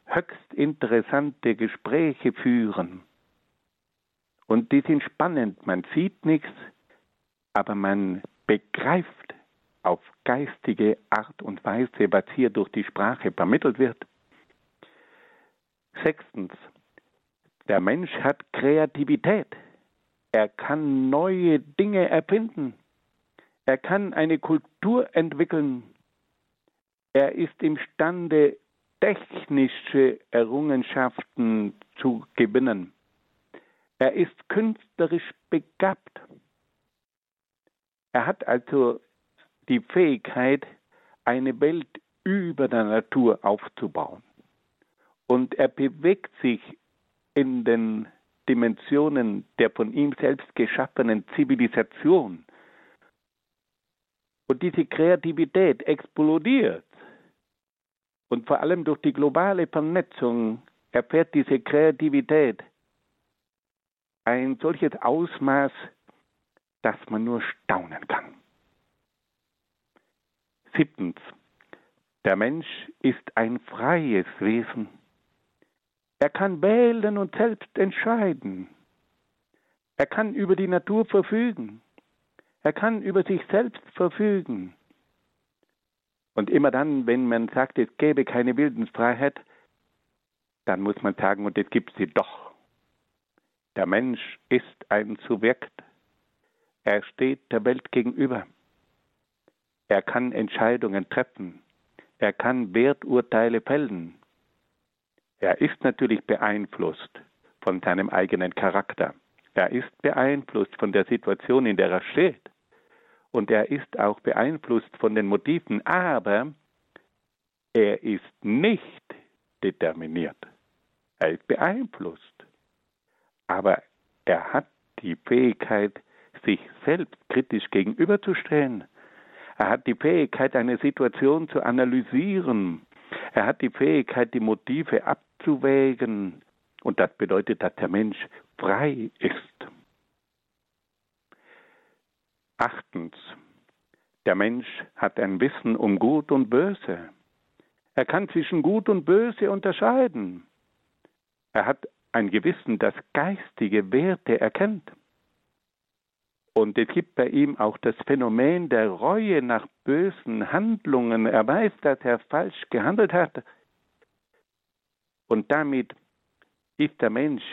höchst interessante Gespräche führen. Und die sind spannend. Man sieht nichts, aber man begreift auf geistige Art und Weise, was hier durch die Sprache vermittelt wird. Sechstens, der Mensch hat Kreativität. Er kann neue Dinge erfinden. Er kann eine Kultur entwickeln. Er ist imstande, technische Errungenschaften zu gewinnen. Er ist künstlerisch begabt. Er hat also die Fähigkeit, eine Welt über der Natur aufzubauen. Und er bewegt sich in den Dimensionen der von ihm selbst geschaffenen Zivilisation. Und diese Kreativität explodiert. Und vor allem durch die globale Vernetzung erfährt diese Kreativität ein solches Ausmaß, dass man nur staunen kann. Siebtens. Der Mensch ist ein freies Wesen. Er kann wählen und selbst entscheiden. Er kann über die Natur verfügen. Er kann über sich selbst verfügen. Und immer dann, wenn man sagt, es gäbe keine Wildensfreiheit, dann muss man sagen, und es gibt sie doch. Der Mensch ist ein Subjekt. Er steht der Welt gegenüber. Er kann Entscheidungen treffen. Er kann Werturteile fällen. Er ist natürlich beeinflusst von seinem eigenen Charakter. Er ist beeinflusst von der Situation, in der er steht. Und er ist auch beeinflusst von den Motiven, aber er ist nicht determiniert. Er ist beeinflusst. Aber er hat die Fähigkeit, sich selbst kritisch gegenüberzustellen. Er hat die Fähigkeit, eine Situation zu analysieren Er hat die Fähigkeit, die Motive abzuwägen. Und das bedeutet, dass der Mensch frei ist. Achtens. Der Mensch hat ein Wissen um Gut und Böse. Er kann zwischen Gut und Böse unterscheiden. Er hat ein Gewissen, das geistige Werte erkennt. Und es gibt bei ihm auch das Phänomen der Reue nach bösen Handlungen. Er weiß, dass er falsch gehandelt hat. Und damit ist der Mensch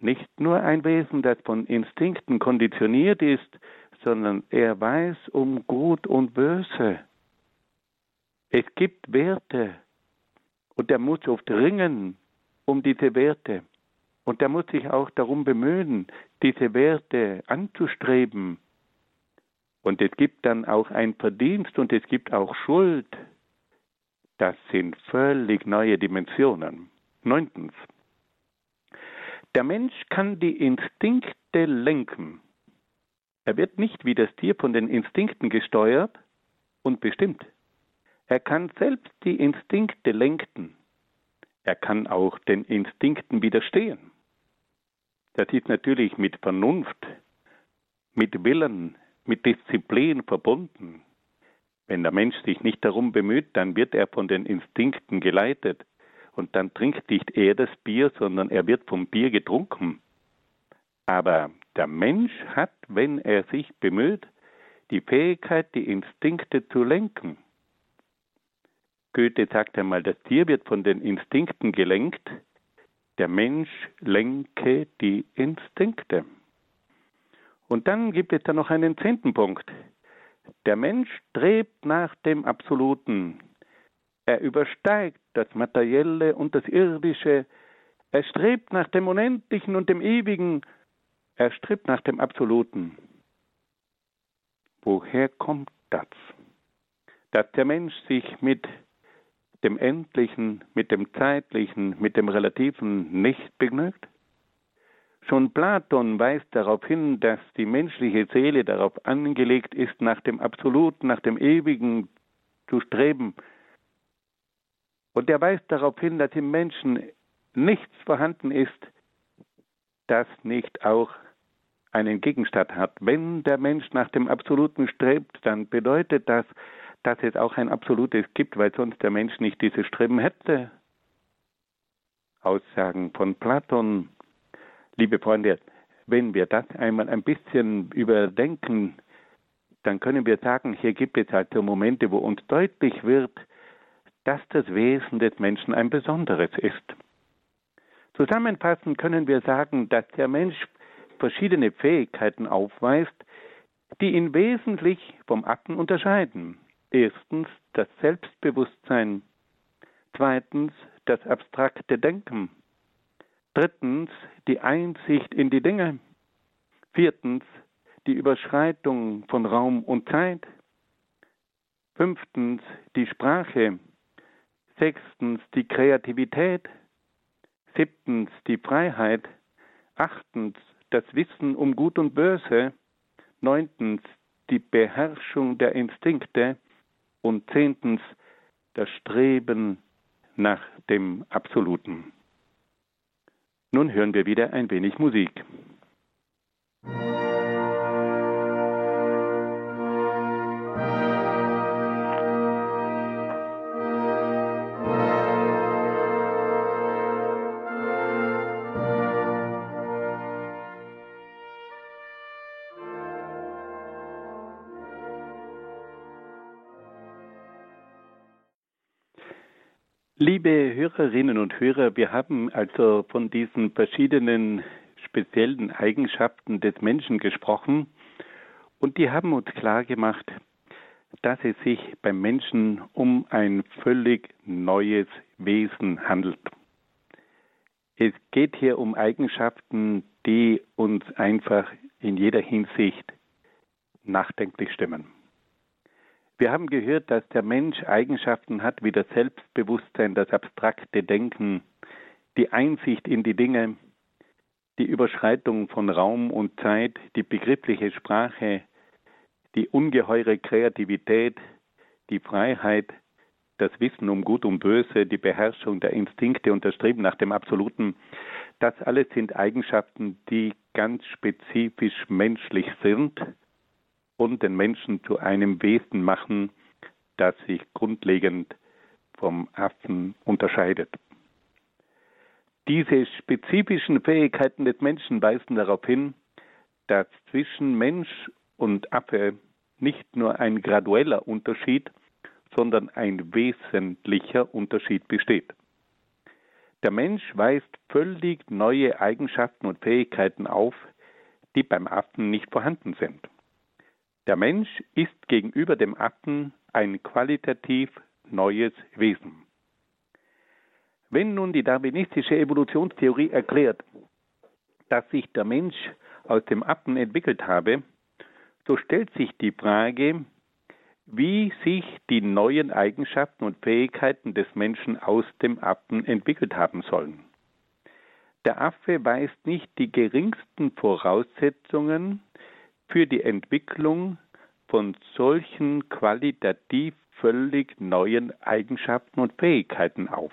nicht nur ein Wesen, das von Instinkten konditioniert ist, sondern er weiß um Gut und Böse. Es gibt Werte und er muss oft ringen um diese Werte. Und er muss sich auch darum bemühen, diese Werte anzustreben. Und es gibt dann auch ein Verdienst und es gibt auch Schuld. Das sind völlig neue Dimensionen. Neuntens. Der Mensch kann die Instinkte lenken. Er wird nicht wie das Tier von den Instinkten gesteuert und bestimmt. Er kann selbst die Instinkte lenken. Er kann auch den Instinkten widerstehen. Das ist natürlich mit Vernunft, mit Willen, mit Disziplin verbunden. Wenn der Mensch sich nicht darum bemüht, dann wird er von den Instinkten geleitet und dann trinkt nicht er das Bier, sondern er wird vom Bier getrunken. Aber der Mensch hat, wenn er sich bemüht, die Fähigkeit, die Instinkte zu lenken. Goethe sagt einmal, das Tier wird von den Instinkten gelenkt, der Mensch lenke die Instinkte. Und dann gibt es da noch einen zehnten Punkt. Der Mensch strebt nach dem Absoluten. Er übersteigt das Materielle und das Irdische. Er strebt nach dem Unendlichen und dem Ewigen. Er strebt nach dem Absoluten. Woher kommt das? Dass der Mensch sich mit dem Endlichen, mit dem Zeitlichen, mit dem Relativen nicht begnügt? Schon Platon weist darauf hin, dass die menschliche Seele darauf angelegt ist, nach dem Absoluten, nach dem Ewigen zu streben. Und er weist darauf hin, dass im Menschen nichts vorhanden ist, das nicht auch einen Gegenstand hat. Wenn der Mensch nach dem Absoluten strebt, dann bedeutet das, dass es auch ein absolutes gibt, weil sonst der Mensch nicht dieses Streben hätte. Aussagen von Platon. Liebe Freunde, wenn wir das einmal ein bisschen überdenken, dann können wir sagen, hier gibt es also Momente, wo uns deutlich wird, dass das Wesen des Menschen ein besonderes ist. Zusammenfassend können wir sagen, dass der Mensch verschiedene Fähigkeiten aufweist, die ihn wesentlich vom Affen unterscheiden. Erstens das Selbstbewusstsein, zweitens das abstrakte Denken, drittens die Einsicht in die Dinge, viertens die Überschreitung von Raum und Zeit, fünftens die Sprache, sechstens die Kreativität, siebtens die Freiheit, achtens das Wissen um Gut und Böse, neuntens die Beherrschung der Instinkte, und zehntens das Streben nach dem Absoluten. Nun hören wir wieder ein wenig Musik. Liebe Hörerinnen und Hörer, wir haben also von diesen verschiedenen speziellen Eigenschaften des Menschen gesprochen und die haben uns klar gemacht, dass es sich beim Menschen um ein völlig neues Wesen handelt. Es geht hier um Eigenschaften, die uns einfach in jeder Hinsicht nachdenklich stimmen. Wir haben gehört, dass der Mensch Eigenschaften hat wie das Selbstbewusstsein, das abstrakte Denken, die Einsicht in die Dinge, die Überschreitung von Raum und Zeit, die begriffliche Sprache, die ungeheure Kreativität, die Freiheit, das Wissen um Gut und Böse, die Beherrschung der Instinkte und das Streben nach dem Absoluten, das alles sind Eigenschaften, die ganz spezifisch menschlich sind und den Menschen zu einem Wesen machen, das sich grundlegend vom Affen unterscheidet. Diese spezifischen Fähigkeiten des Menschen weisen darauf hin, dass zwischen Mensch und Affe nicht nur ein gradueller Unterschied, sondern ein wesentlicher Unterschied besteht. Der Mensch weist völlig neue Eigenschaften und Fähigkeiten auf, die beim Affen nicht vorhanden sind. Der Mensch ist gegenüber dem Affen ein qualitativ neues Wesen. Wenn nun die darwinistische Evolutionstheorie erklärt, dass sich der Mensch aus dem Affen entwickelt habe, so stellt sich die Frage, wie sich die neuen Eigenschaften und Fähigkeiten des Menschen aus dem Affen entwickelt haben sollen. Der Affe weist nicht die geringsten Voraussetzungen für die Entwicklung von solchen qualitativ völlig neuen Eigenschaften und Fähigkeiten auf.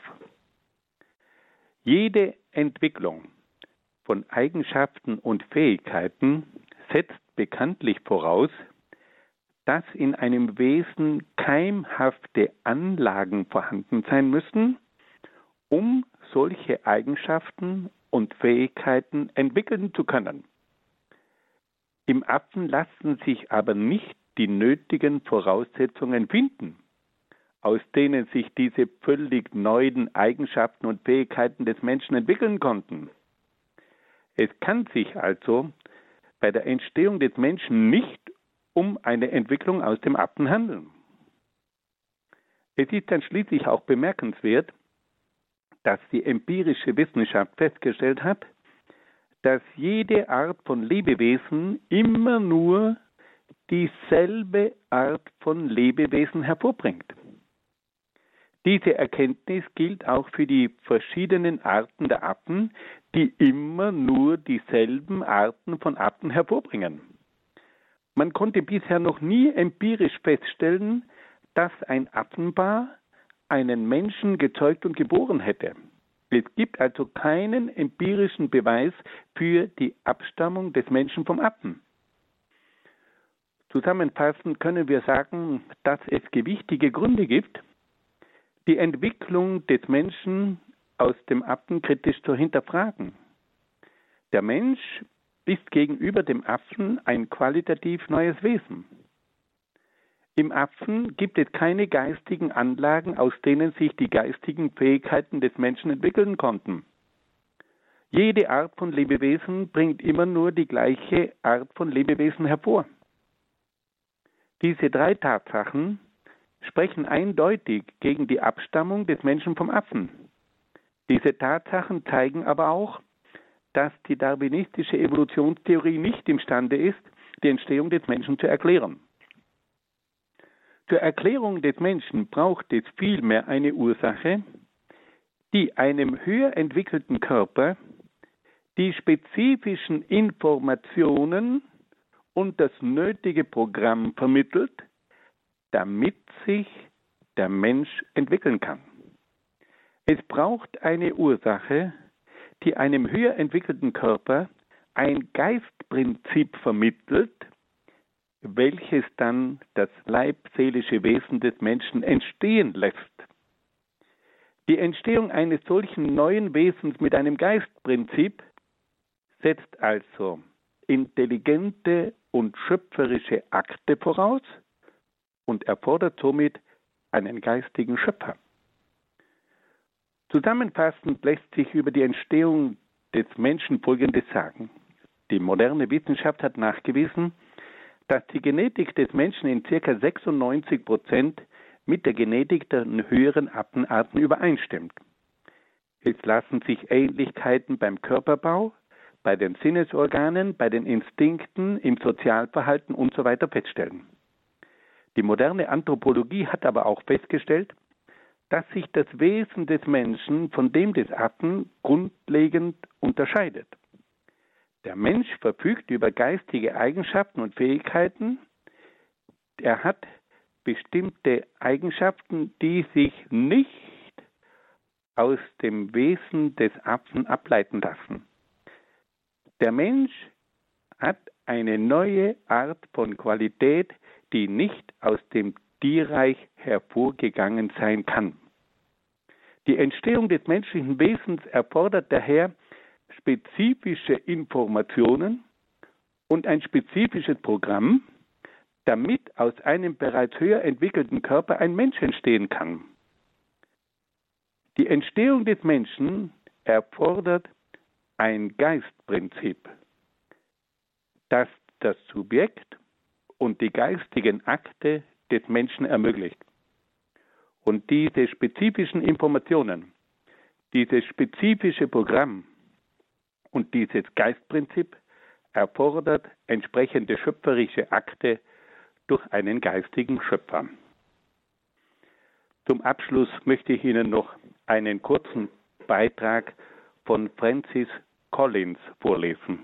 Jede Entwicklung von Eigenschaften und Fähigkeiten setzt bekanntlich voraus, dass in einem Wesen keimhafte Anlagen vorhanden sein müssen, um solche Eigenschaften und Fähigkeiten entwickeln zu können. Im Affen lassen sich aber nicht die nötigen Voraussetzungen finden, aus denen sich diese völlig neuen Eigenschaften und Fähigkeiten des Menschen entwickeln konnten. Es kann sich also bei der Entstehung des Menschen nicht um eine Entwicklung aus dem Affen handeln. Es ist dann schließlich auch bemerkenswert, dass die empirische Wissenschaft festgestellt hat, dass jede Art von Lebewesen immer nur dieselbe Art von Lebewesen hervorbringt. Diese Erkenntnis gilt auch für die verschiedenen Arten der Affen, die immer nur dieselben Arten von Affen hervorbringen. Man konnte bisher noch nie empirisch feststellen, dass ein Affenpaar einen Menschen gezeugt und geboren hätte. Es gibt also keinen empirischen Beweis für die Abstammung des Menschen vom Affen. Zusammenfassend können wir sagen, dass es gewichtige Gründe gibt, die Entwicklung des Menschen aus dem Affen kritisch zu hinterfragen. Der Mensch ist gegenüber dem Affen ein qualitativ neues Wesen. Im Affen gibt es keine geistigen Anlagen, aus denen sich die geistigen Fähigkeiten des Menschen entwickeln konnten. Jede Art von Lebewesen bringt immer nur die gleiche Art von Lebewesen hervor. Diese drei Tatsachen sprechen eindeutig gegen die Abstammung des Menschen vom Affen. Diese Tatsachen zeigen aber auch, dass die darwinistische Evolutionstheorie nicht imstande ist, die Entstehung des Menschen zu erklären. Zur Erklärung des Menschen braucht es vielmehr eine Ursache, die einem höher entwickelten Körper die spezifischen Informationen und das nötige Programm vermittelt, damit sich der Mensch entwickeln kann. Es braucht eine Ursache, die einem höher entwickelten Körper ein Geistprinzip vermittelt, welches dann das leibseelische Wesen des Menschen entstehen lässt. Die Entstehung eines solchen neuen Wesens mit einem Geistprinzip setzt also intelligente und schöpferische Akte voraus und erfordert somit einen geistigen Schöpfer. Zusammenfassend lässt sich über die Entstehung des Menschen Folgendes sagen. Die moderne Wissenschaft hat nachgewiesen, dass die Genetik des Menschen in ca. 96 Prozent mit der Genetik der höheren Affenarten übereinstimmt. Es lassen sich Ähnlichkeiten beim Körperbau, bei den Sinnesorganen, bei den Instinkten, im Sozialverhalten usw. So feststellen. Die moderne Anthropologie hat aber auch festgestellt, dass sich das Wesen des Menschen von dem des Affen grundlegend unterscheidet. Der Mensch verfügt über geistige Eigenschaften und Fähigkeiten. Er hat bestimmte Eigenschaften, die sich nicht aus dem Wesen des Apfen ableiten lassen. Der Mensch hat eine neue Art von Qualität, die nicht aus dem Tierreich hervorgegangen sein kann. Die Entstehung des menschlichen Wesens erfordert daher spezifische Informationen und ein spezifisches Programm, damit aus einem bereits höher entwickelten Körper ein Mensch entstehen kann. Die Entstehung des Menschen erfordert ein Geistprinzip, das das Subjekt und die geistigen Akte des Menschen ermöglicht. Und diese spezifischen Informationen, dieses spezifische Programm und dieses Geistprinzip erfordert entsprechende schöpferische Akte durch einen geistigen Schöpfer. Zum Abschluss möchte ich Ihnen noch einen kurzen Beitrag von Francis Collins vorlesen.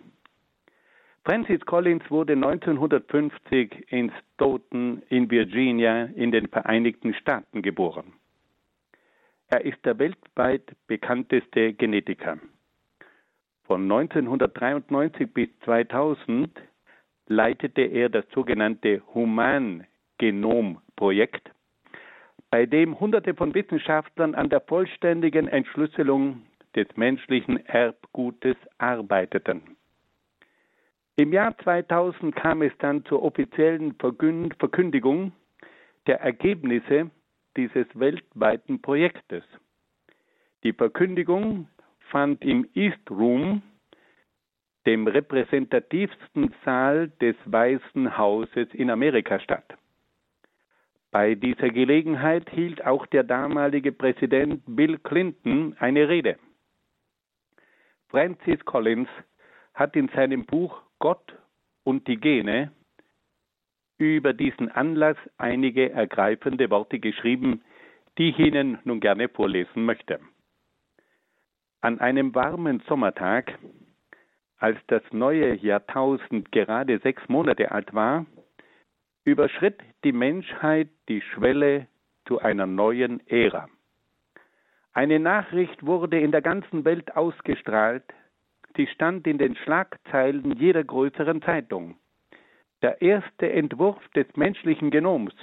Francis Collins wurde 1950 in Stoughton in Virginia in den Vereinigten Staaten geboren. Er ist der weltweit bekannteste Genetiker. Von 1993 bis 2000 leitete er das sogenannte Humangenom-Projekt, bei dem Hunderte von Wissenschaftlern an der vollständigen Entschlüsselung des menschlichen Erbgutes arbeiteten. Im Jahr 2000 kam es dann zur offiziellen Verkündigung der Ergebnisse dieses weltweiten Projektes. Die Verkündigung fand im East Room, dem repräsentativsten Saal des Weißen Hauses in Amerika statt. Bei dieser Gelegenheit hielt auch der damalige Präsident Bill Clinton eine Rede. Francis Collins hat in seinem Buch Gott und die Gene über diesen Anlass einige ergreifende Worte geschrieben, die ich Ihnen nun gerne vorlesen möchte. An einem warmen Sommertag, als das neue Jahrtausend gerade sechs Monate alt war, überschritt die Menschheit die Schwelle zu einer neuen Ära. Eine Nachricht wurde in der ganzen Welt ausgestrahlt, Sie stand in den Schlagzeilen jeder größeren Zeitung. Der erste Entwurf des menschlichen Genoms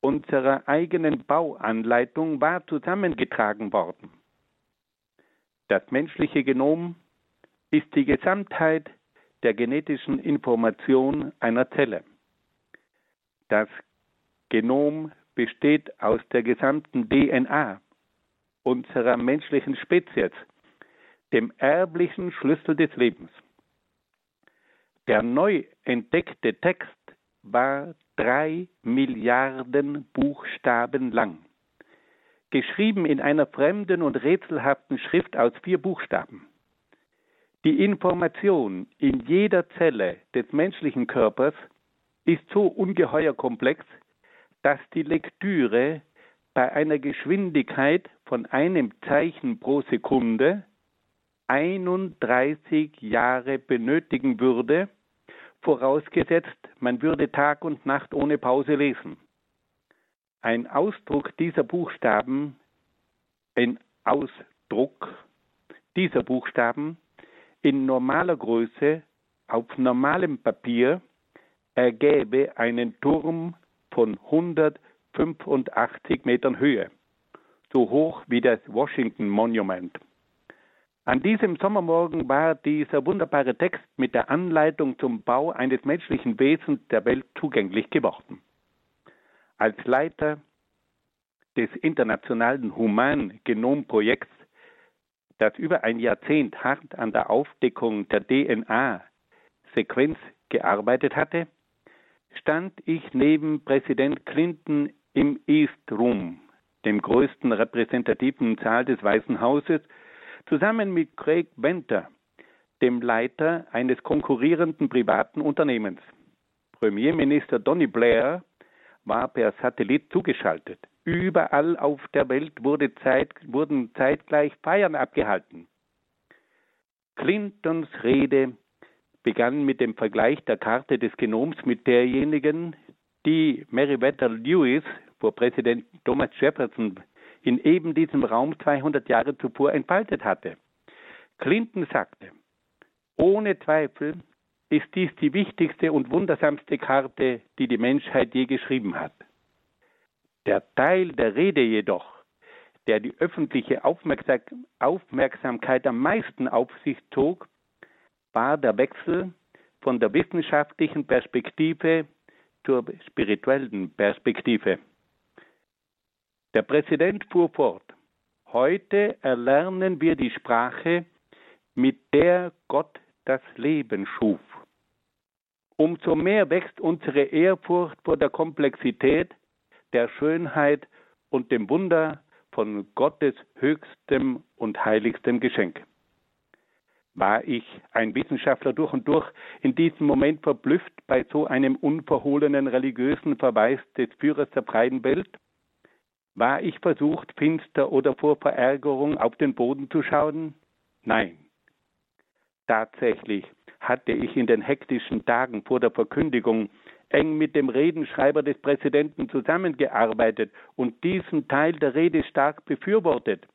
unserer eigenen Bauanleitung war zusammengetragen worden. Das menschliche Genom ist die Gesamtheit der genetischen Information einer Zelle. Das Genom besteht aus der gesamten DNA unserer menschlichen Spezies dem erblichen Schlüssel des Lebens. Der neu entdeckte Text war drei Milliarden Buchstaben lang, geschrieben in einer fremden und rätselhaften Schrift aus vier Buchstaben. Die Information in jeder Zelle des menschlichen Körpers ist so ungeheuer komplex, dass die Lektüre bei einer Geschwindigkeit von einem Zeichen pro Sekunde 31 Jahre benötigen würde, vorausgesetzt, man würde Tag und Nacht ohne Pause lesen. Ein Ausdruck dieser Buchstaben, ein Ausdruck dieser Buchstaben in normaler Größe auf normalem Papier ergäbe einen Turm von 185 Metern Höhe, so hoch wie das Washington Monument. An diesem Sommermorgen war dieser wunderbare Text mit der Anleitung zum Bau eines menschlichen Wesens der Welt zugänglich geworden. Als Leiter des internationalen Humangenomprojekts, das über ein Jahrzehnt hart an der Aufdeckung der DNA-Sequenz gearbeitet hatte, stand ich neben Präsident Clinton im East Room, dem größten repräsentativen Saal des Weißen Hauses, zusammen mit Craig Venter, dem Leiter eines konkurrierenden privaten Unternehmens. Premierminister Donny Blair war per Satellit zugeschaltet. Überall auf der Welt wurde Zeit, wurden zeitgleich Feiern abgehalten. Clintons Rede begann mit dem Vergleich der Karte des Genoms mit derjenigen, die Meriwether Lewis vor Präsident Thomas Jefferson in eben diesem Raum 200 Jahre zuvor entfaltet hatte. Clinton sagte, ohne Zweifel ist dies die wichtigste und wundersamste Karte, die die Menschheit je geschrieben hat. Der Teil der Rede jedoch, der die öffentliche Aufmerksamkeit am meisten auf sich zog, war der Wechsel von der wissenschaftlichen Perspektive zur spirituellen Perspektive. Der Präsident fuhr fort. Heute erlernen wir die Sprache, mit der Gott das Leben schuf. Umso mehr wächst unsere Ehrfurcht vor der Komplexität, der Schönheit und dem Wunder von Gottes höchstem und heiligstem Geschenk. War ich ein Wissenschaftler durch und durch in diesem Moment verblüfft bei so einem unverhohlenen religiösen Verweis des Führers der breiten Welt? War ich versucht, finster oder vor Verärgerung auf den Boden zu schauen? Nein. Tatsächlich hatte ich in den hektischen Tagen vor der Verkündigung eng mit dem Redenschreiber des Präsidenten zusammengearbeitet und diesen Teil der Rede stark befürwortet.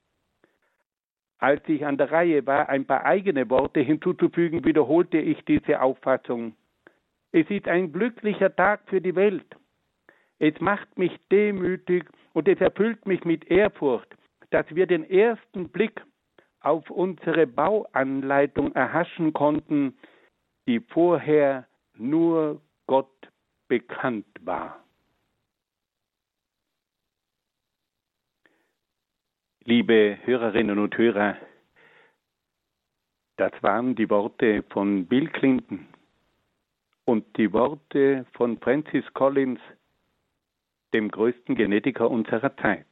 Als ich an der Reihe war, ein paar eigene Worte hinzuzufügen, wiederholte ich diese Auffassung. Es ist ein glücklicher Tag für die Welt. Es macht mich demütig und es erfüllt mich mit Ehrfurcht, dass wir den ersten Blick auf unsere Bauanleitung erhaschen konnten, die vorher nur Gott bekannt war. Liebe Hörerinnen und Hörer, das waren die Worte von Bill Clinton und die Worte von Francis Collins, dem größten Genetiker unserer Zeit.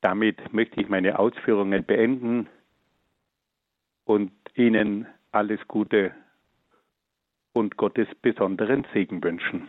Damit möchte ich meine Ausführungen beenden und Ihnen alles Gute und Gottes besonderen Segen wünschen.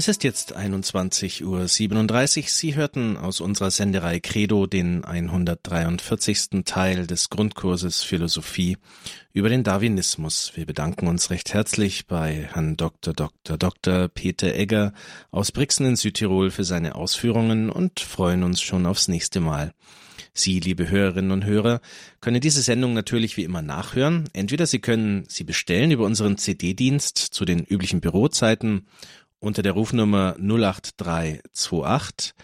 Es ist jetzt 21.37 Uhr. Sie hörten aus unserer Senderei Credo den 143. Teil des Grundkurses Philosophie über den Darwinismus. Wir bedanken uns recht herzlich bei Herrn Dr. Dr. Dr. Peter Egger aus Brixen in Südtirol für seine Ausführungen und freuen uns schon aufs nächste Mal. Sie, liebe Hörerinnen und Hörer, können diese Sendung natürlich wie immer nachhören. Entweder Sie können sie bestellen über unseren CD-Dienst zu den üblichen Bürozeiten unter der Rufnummer 08328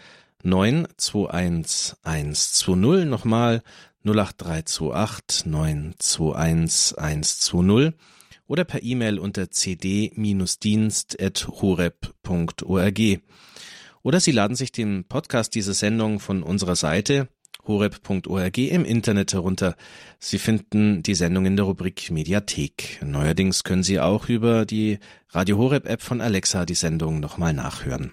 921 120 nochmal 08328 921 120 oder per E-Mail unter cd-dienst.horeb.org. Oder Sie laden sich den Podcast dieser Sendung von unserer Seite horeb.org im Internet herunter. Sie finden die Sendung in der Rubrik Mediathek. Neuerdings können Sie auch über die Radio Horeb App von Alexa die Sendung nochmal nachhören.